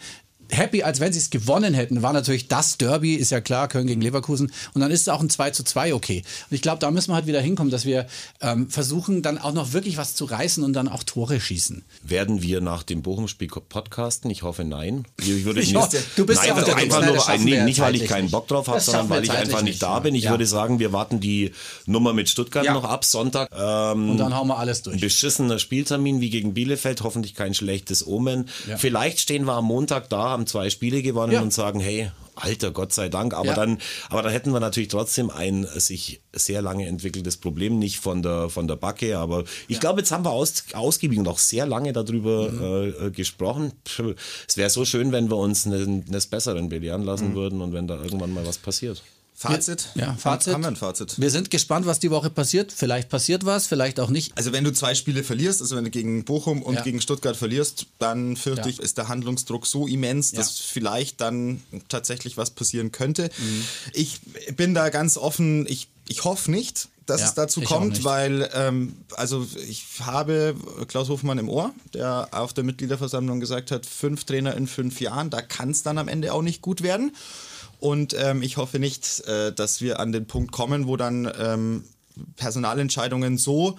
happy, als wenn sie es gewonnen hätten. War natürlich das Derby, ist ja klar, Köln gegen Leverkusen. Und dann ist es auch ein 2 zu 2 okay. Und ich glaube, da müssen wir halt wieder hinkommen, dass wir ähm, versuchen, dann auch noch wirklich was zu reißen und dann auch Tore schießen. Werden wir nach dem Bochum-Spiel podcasten? Ich hoffe, nein. Ich würde Ich nicht, hoffe, du bist nein, ja einfach unterwegs, ne? nur, schaffen nee, nicht, weil ich keinen. Bock drauf habe, sondern weil ich einfach nicht nicht. da bin. Ich Ja. würde sagen, wir warten die Nummer mit Stuttgart Ja. noch ab, Sonntag. Ähm, Und dann hauen wir alles durch. beschissener Spieltermin wie gegen Bielefeld, hoffentlich kein schlechtes Omen. Ja. Vielleicht stehen wir am Montag da, haben zwei Spiele gewonnen Ja. und sagen, hey, Alter, Gott sei Dank. Aber Ja. dann, aber dann hätten wir natürlich trotzdem ein sich sehr lange entwickeltes Problem, nicht von der von der Backe. Aber ich glaube, jetzt haben wir aus, ausgiebig und auch sehr lange darüber Mhm. äh, gesprochen. Pff, Es wäre so schön, wenn wir uns ne- eines Besseren belehren lassen Mhm. würden und wenn da irgendwann mal was passiert. Fazit? Ja, Fazit. Haben wir ein Fazit? Wir sind gespannt, was die Woche passiert. Vielleicht passiert was, vielleicht auch nicht. Also wenn du zwei Spiele verlierst, also wenn du gegen Bochum und Ja. gegen Stuttgart verlierst, dann fürchte Ja. ich, ist der Handlungsdruck so immens, Ja. dass vielleicht dann tatsächlich was passieren könnte. Mhm. Ich bin da ganz offen, ich, ich hoffe nicht, dass Ja, es dazu kommt, weil ähm, also ich habe Klaus Hofmann im Ohr, der auf der Mitgliederversammlung gesagt hat, fünf Trainer in fünf Jahren, da kann es dann am Ende auch nicht gut werden. Und ähm, ich hoffe nicht, äh, dass wir an den Punkt kommen, wo dann ähm, Personalentscheidungen so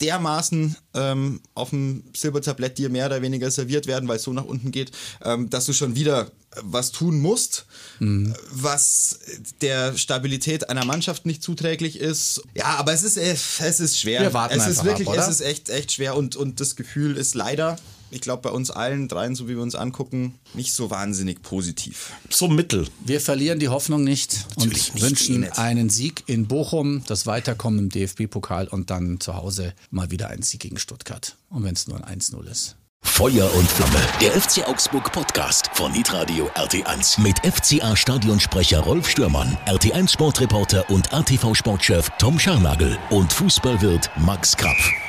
dermaßen ähm, auf dem Silbertablett dir mehr oder weniger serviert werden, weil es so nach unten geht, ähm, dass du schon wieder was tun musst, Mhm. was der Stabilität einer Mannschaft nicht zuträglich ist. Ja, aber es ist, äh, es ist schwer. Wir warten es ist wirklich, ab, es ist echt, echt schwer und, und das Gefühl ist leider, ich glaube bei uns allen dreien, so wie wir uns angucken, nicht so wahnsinnig positiv. So mittel. Wir verlieren die Hoffnung nicht und Natürlich nicht, eh wünschen nicht. einen Sieg in Bochum, das Weiterkommen im DFB-Pokal und dann zu Hause mal wieder ein Sieg gegen Stuttgart. Und wenn es nur ein 1-0 ist. Feuer und Flamme. Der FC Augsburg Podcast von Nitradio RT1 mit FCA Stadionsprecher Rolf Stürmann, RT1 Sportreporter und ATV Sportchef Tom Scharnagel und Fußballwirt Max Krapf.